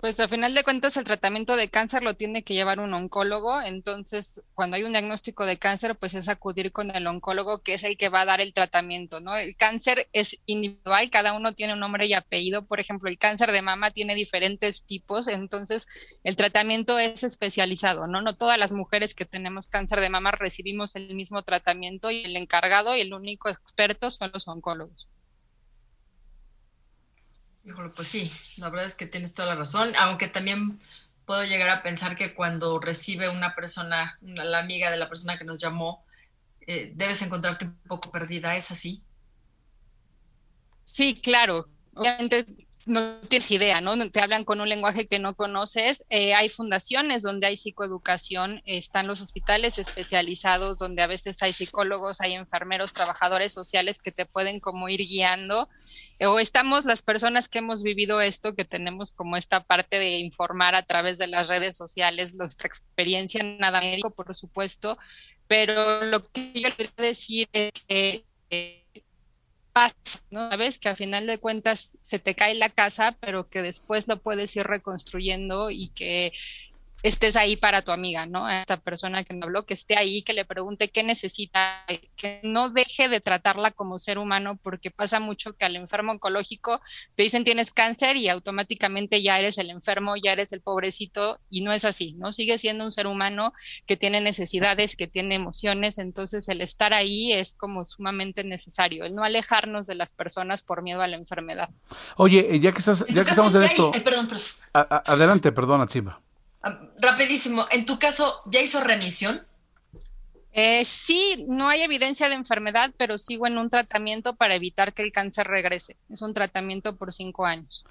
Pues al final de cuentas el tratamiento de cáncer lo tiene que llevar un oncólogo, entonces cuando hay un diagnóstico de cáncer pues es acudir con el oncólogo que es el que va a dar el tratamiento, ¿no? El cáncer es individual, cada uno tiene un nombre y apellido, por ejemplo el cáncer de mama tiene diferentes tipos, entonces el tratamiento es especializado, ¿no? No todas las mujeres que tenemos cáncer de mama recibimos el mismo tratamiento y el encargado y el único experto son los oncólogos. Híjole, pues sí, la verdad es que tienes toda la razón, aunque también puedo llegar a pensar que cuando recibe una persona, la amiga de la persona que nos llamó, eh, debes encontrarte un poco perdida, ¿es así? Sí, claro. No tienes idea, ¿no? Te hablan con un lenguaje que no conoces. Eh, hay fundaciones donde hay psicoeducación, están los hospitales especializados donde a veces hay psicólogos, hay enfermeros, trabajadores sociales que te pueden como ir guiando. o estamos las personas que hemos vivido esto, que tenemos como esta parte de informar a través de las redes sociales, nuestra experiencia nada médico, por supuesto, pero lo que yo quiero decir es que... Eh, ¿no? Sabes que al final de cuentas se te cae la casa, pero que después lo puedes ir reconstruyendo y que estés ahí para tu amiga, ¿no? A esta persona que me habló, que esté ahí, que le pregunte qué necesita, que no deje de tratarla como ser humano, porque pasa mucho que al enfermo oncológico te dicen tienes cáncer y automáticamente ya eres el enfermo, ya eres el pobrecito, y no es así, ¿no? Sigue siendo un ser humano que tiene necesidades, que tiene emociones, entonces el estar ahí es como sumamente necesario, el no alejarnos de las personas por miedo a la enfermedad. Oye, eh, ya que estás, ya que estamos en esto, perdón, perdón. adelante, perdón, Atsima. Rapidísimo, en tu caso, ¿ya hizo remisión? Eh, sí, no hay evidencia de enfermedad, pero sigo en un tratamiento para evitar que el cáncer regrese. Es un tratamiento por cinco años.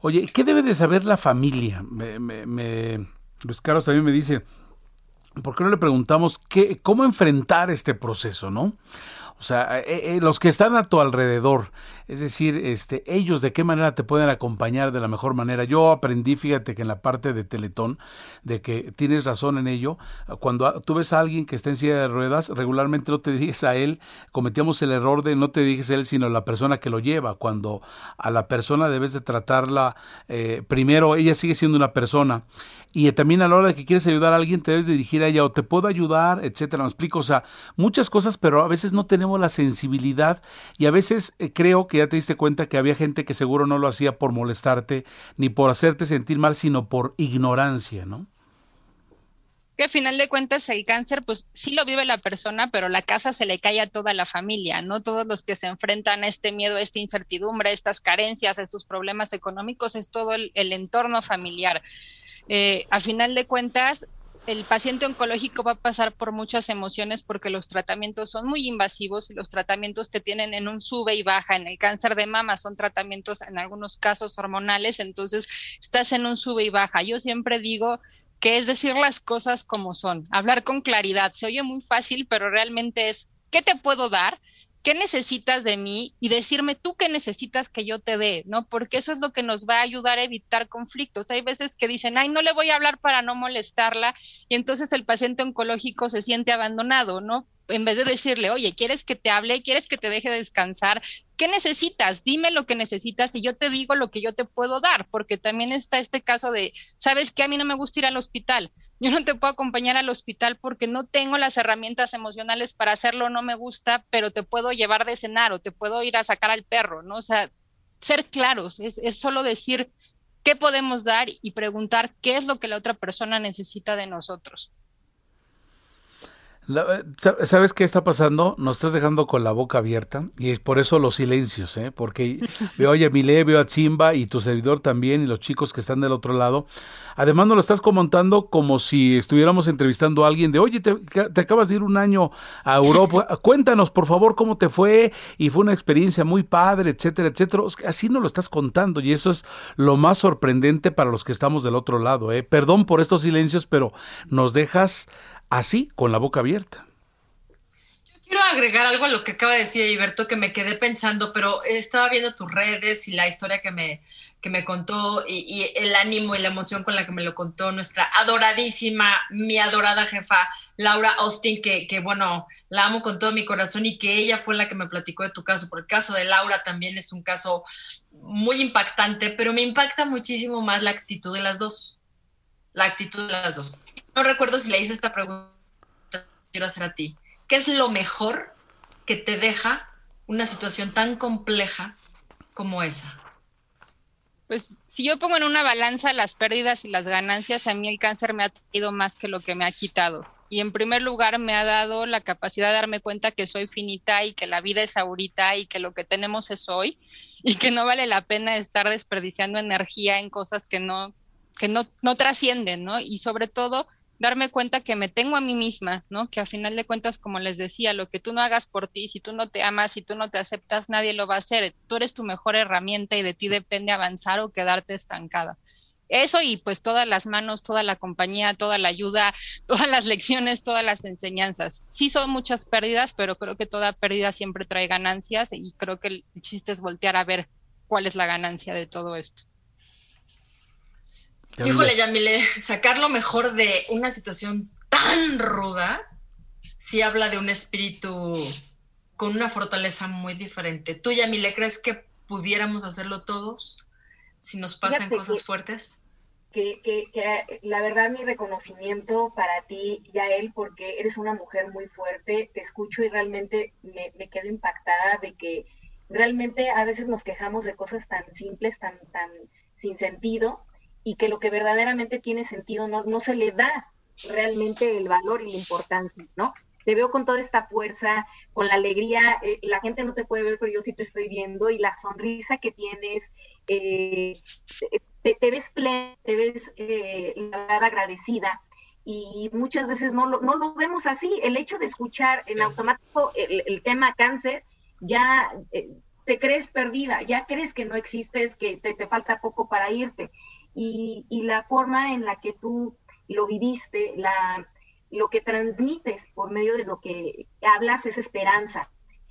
Oye, ¿qué debe de saber la familia? Me, me, Luis Carlos también me dice, ¿por qué no le preguntamos qué, cómo enfrentar este proceso, no? O sea, eh, eh, los que están a tu alrededor, es decir, este, ellos de qué manera te pueden acompañar de la mejor manera. Yo aprendí, fíjate que en la parte de Teletón, de que tienes razón en ello. Cuando tú ves a alguien que está en silla de ruedas, regularmente no te diriges a él. Cometíamos el error de no te diriges a él, sino a la persona que lo lleva. Cuando a la persona debes de tratarla, eh, primero ella sigue siendo una persona y también a la hora de que quieres ayudar a alguien te debes dirigir a ella o te puedo ayudar, etcétera. Me explico, o sea, muchas cosas, pero a veces no tenemos la sensibilidad y a veces eh, creo que ya te diste cuenta que había gente que seguro no lo hacía por molestarte ni por hacerte sentir mal, sino por ignorancia, ¿no? que al final de cuentas el cáncer, pues sí lo vive la persona, pero la casa se le cae a toda la familia, ¿no? Todos los que se enfrentan a este miedo, a esta incertidumbre, a estas carencias, a estos problemas económicos, es todo el, el entorno familiar. Eh, a final de cuentas, el paciente oncológico va a pasar por muchas emociones porque los tratamientos son muy invasivos y los tratamientos te tienen en un sube y baja. En el cáncer de mama son tratamientos en algunos casos hormonales, entonces estás en un sube y baja. Yo siempre digo que es decir las cosas como son, hablar con claridad. Se oye muy fácil, pero realmente es, ¿qué te puedo dar? ¿Qué necesitas de mí? Y decirme tú qué necesitas que yo te dé, ¿no? Porque eso es lo que nos va a ayudar a evitar conflictos. Hay veces que dicen, ay, no le voy a hablar para no molestarla, y entonces el paciente oncológico se siente abandonado, ¿no? en vez de decirle, oye, ¿quieres que te hable? ¿Quieres que te deje descansar? ¿Qué necesitas? Dime lo que necesitas y yo te digo lo que yo te puedo dar, porque también está este caso de, ¿sabes qué? A mí no me gusta ir al hospital. Yo no te puedo acompañar al hospital porque no tengo las herramientas emocionales para hacerlo, no me gusta, pero te puedo llevar de cenar o te puedo ir a sacar al perro, ¿no? O sea, ser claros, es, es solo decir qué podemos dar y preguntar qué es lo que la otra persona necesita de nosotros. La- sa- ¿Sabes qué está pasando? Nos estás dejando con la boca abierta y es por eso los silencios, ¿eh? Porque veo a Yamile, veo a Zimba y tu servidor también y los chicos que están del otro lado. Además nos lo estás comentando como si estuviéramos entrevistando a alguien de, oye, te, te acabas de ir un año a Europa, cuéntanos por favor cómo te fue y fue una experiencia muy padre, etcétera, etcétera. Así nos lo estás contando y eso es lo más sorprendente para los que estamos del otro lado, ¿eh? Perdón por estos silencios, pero nos dejas así, con la boca abierta. Quiero agregar algo a lo que acaba de decir Heriberto, que me quedé pensando, pero estaba viendo tus redes y la historia que me, que me contó y, y el ánimo y la emoción con la que me lo contó nuestra adoradísima, mi adorada jefa, Laura Austin, que, que bueno, la amo con todo mi corazón y que ella fue la que me platicó de tu caso, porque el caso de Laura también es un caso muy impactante, pero me impacta muchísimo más la actitud de las dos. La actitud de las dos. No recuerdo si le hice esta pregunta, quiero hacer a ti. ¿Qué es lo mejor que te deja una situación tan compleja como esa? Pues si yo pongo en una balanza las pérdidas y las ganancias, a mí el cáncer me ha traído más que lo que me ha quitado. Y en primer lugar me ha dado la capacidad de darme cuenta que soy finita y que la vida es ahorita y que lo que tenemos es hoy y que no vale la pena estar desperdiciando energía en cosas que no, que no, no trascienden, ¿no? Y sobre todo darme cuenta que me tengo a mí misma, ¿no? Que a final de cuentas, como les decía, lo que tú no hagas por ti, si tú no te amas, si tú no te aceptas, nadie lo va a hacer. Tú eres tu mejor herramienta y de ti depende avanzar o quedarte estancada. Eso y pues todas las manos, toda la compañía, toda la ayuda, todas las lecciones, todas las enseñanzas. Sí son muchas pérdidas, pero creo que toda pérdida siempre trae ganancias y creo que el chiste es voltear a ver cuál es la ganancia de todo esto. Híjole, Yamile, sacar lo mejor de una situación tan ruda, sí habla de un espíritu con una fortaleza muy diferente. ¿Tú, Yamile, crees que pudiéramos hacerlo todos si nos pasan Fíjate cosas que- fuertes? que, que, que la verdad mi reconocimiento para ti, Yael, porque eres una mujer muy fuerte, te escucho y realmente me, me quedo impactada de que realmente a veces nos quejamos de cosas tan simples, tan, tan sin sentido, y que lo que verdaderamente tiene sentido no, no se le da realmente el valor y la importancia, ¿no? Te veo con toda esta fuerza, con la alegría, eh, la gente no te puede ver, pero yo sí te estoy viendo, y la sonrisa que tienes, eh, te, te ves plena, te ves eh, agradecida y muchas veces no lo, no lo vemos así. El hecho de escuchar en automático el, el tema cáncer, ya eh, te crees perdida, ya crees que no existes, que te, te falta poco para irte. Y, la forma en la que tú lo viviste, lo que transmites por medio de lo que hablas es esperanza,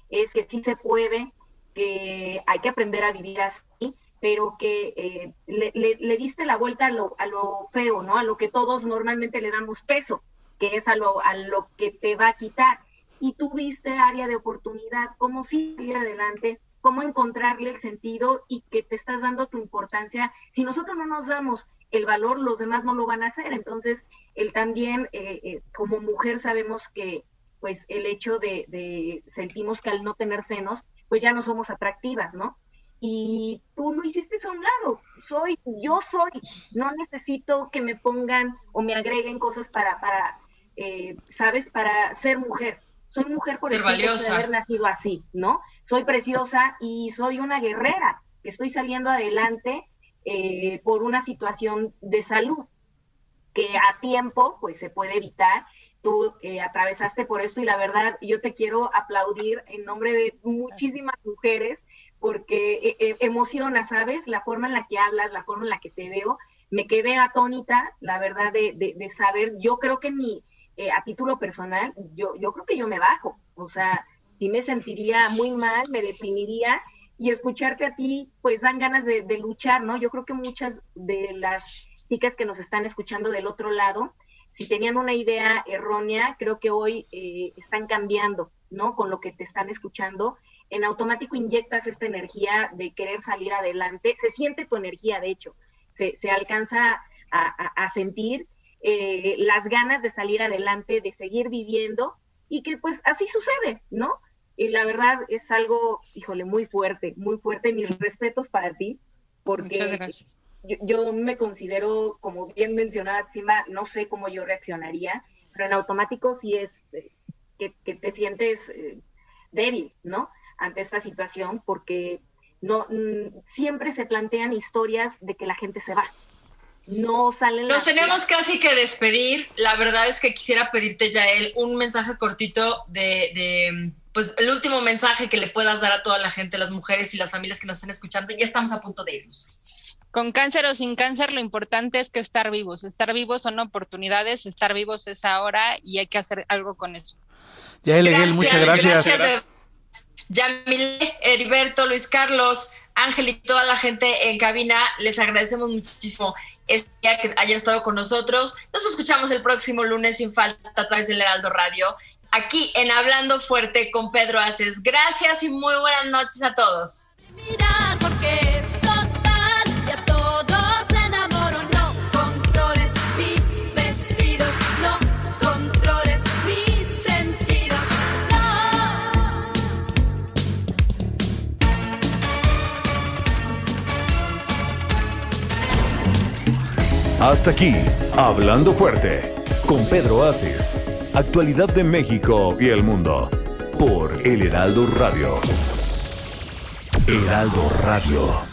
es que sí se puede, que hay que aprender a vivir así, pero que eh, le, diste la vuelta a lo, a feo, ¿no? A lo que todos normalmente le damos peso, que es a lo, que te va a quitar. Y tuviste área de oportunidad, cómo seguir adelante, cómo encontrarle el sentido y que te estás dando tu importancia. Si nosotros no nos damos el valor, los demás no lo van a hacer. Entonces, él también, eh, eh, como mujer, sabemos que pues el hecho de, de sentimos que al no tener senos, pues ya no somos atractivas, ¿no? y tú lo hiciste a un lado. Soy, yo soy, no necesito que me pongan o me agreguen cosas para, para eh, ¿sabes? Para ser mujer. Soy mujer por Ser el hecho de valiosa. haber nacido así, ¿no? Soy preciosa y soy una guerrera. Estoy saliendo adelante eh, por una situación de salud que a tiempo pues se puede evitar. Tú eh, atravesaste por esto y la verdad yo te quiero aplaudir en nombre de muchísimas mujeres porque eh, eh, emociona, ¿sabes? La forma en la que hablas, la forma en la que te veo. Me quedé atónita, la verdad, de, de- de saber, yo creo que mi, eh, a título personal, yo, yo creo que yo me bajo, o sea, sí me sentiría muy mal, me deprimiría y escucharte a ti, pues dan ganas de, luchar, ¿no? Yo creo que muchas de las chicas que nos están escuchando del otro lado, si tenían una idea errónea, creo que hoy eh, están cambiando, ¿no? Con lo que te están escuchando. En automático inyectas esta energía de querer salir adelante. Se siente tu energía, de hecho. Se, alcanza a sentir eh, las ganas de salir adelante, de seguir viviendo y que pues así sucede, ¿no? Y la verdad es algo, híjole, muy fuerte, muy fuerte. Mis respetos para ti, porque Muchas gracias. yo, yo me considero, como bien mencionaba no sé cómo yo reaccionaría, pero en automático sí es eh, que, que te sientes eh, débil, ¿no? Ante esta situación, porque no mm, siempre se plantean historias de que la gente se va. No salen Nos tenemos casi que despedir. La verdad es que quisiera pedirte, Yael, un mensaje cortito de, de, pues, el último mensaje que le puedas dar a toda la gente, las mujeres y las familias que nos estén escuchando. Ya estamos a punto de irnos. Con cáncer o sin cáncer, lo importante es que estar vivos. Estar vivos son oportunidades, estar vivos es ahora y hay que hacer algo con eso. Ya, Elegel, muchas gracias. de- Yamile, Heriberto, Luis Carlos, Ángel y toda la gente en cabina, les agradecemos muchísimo este día que hayan estado con nosotros. Nos escuchamos el próximo lunes sin falta a través del Heraldo Radio, aquí en Hablando Fuerte con Pedro Aces. Gracias y muy buenas noches a todos. Hasta aquí, Hablando Fuerte, con Pedro Aces. Actualidad de México y el mundo. Por El Heraldo Radio. Heraldo Radio.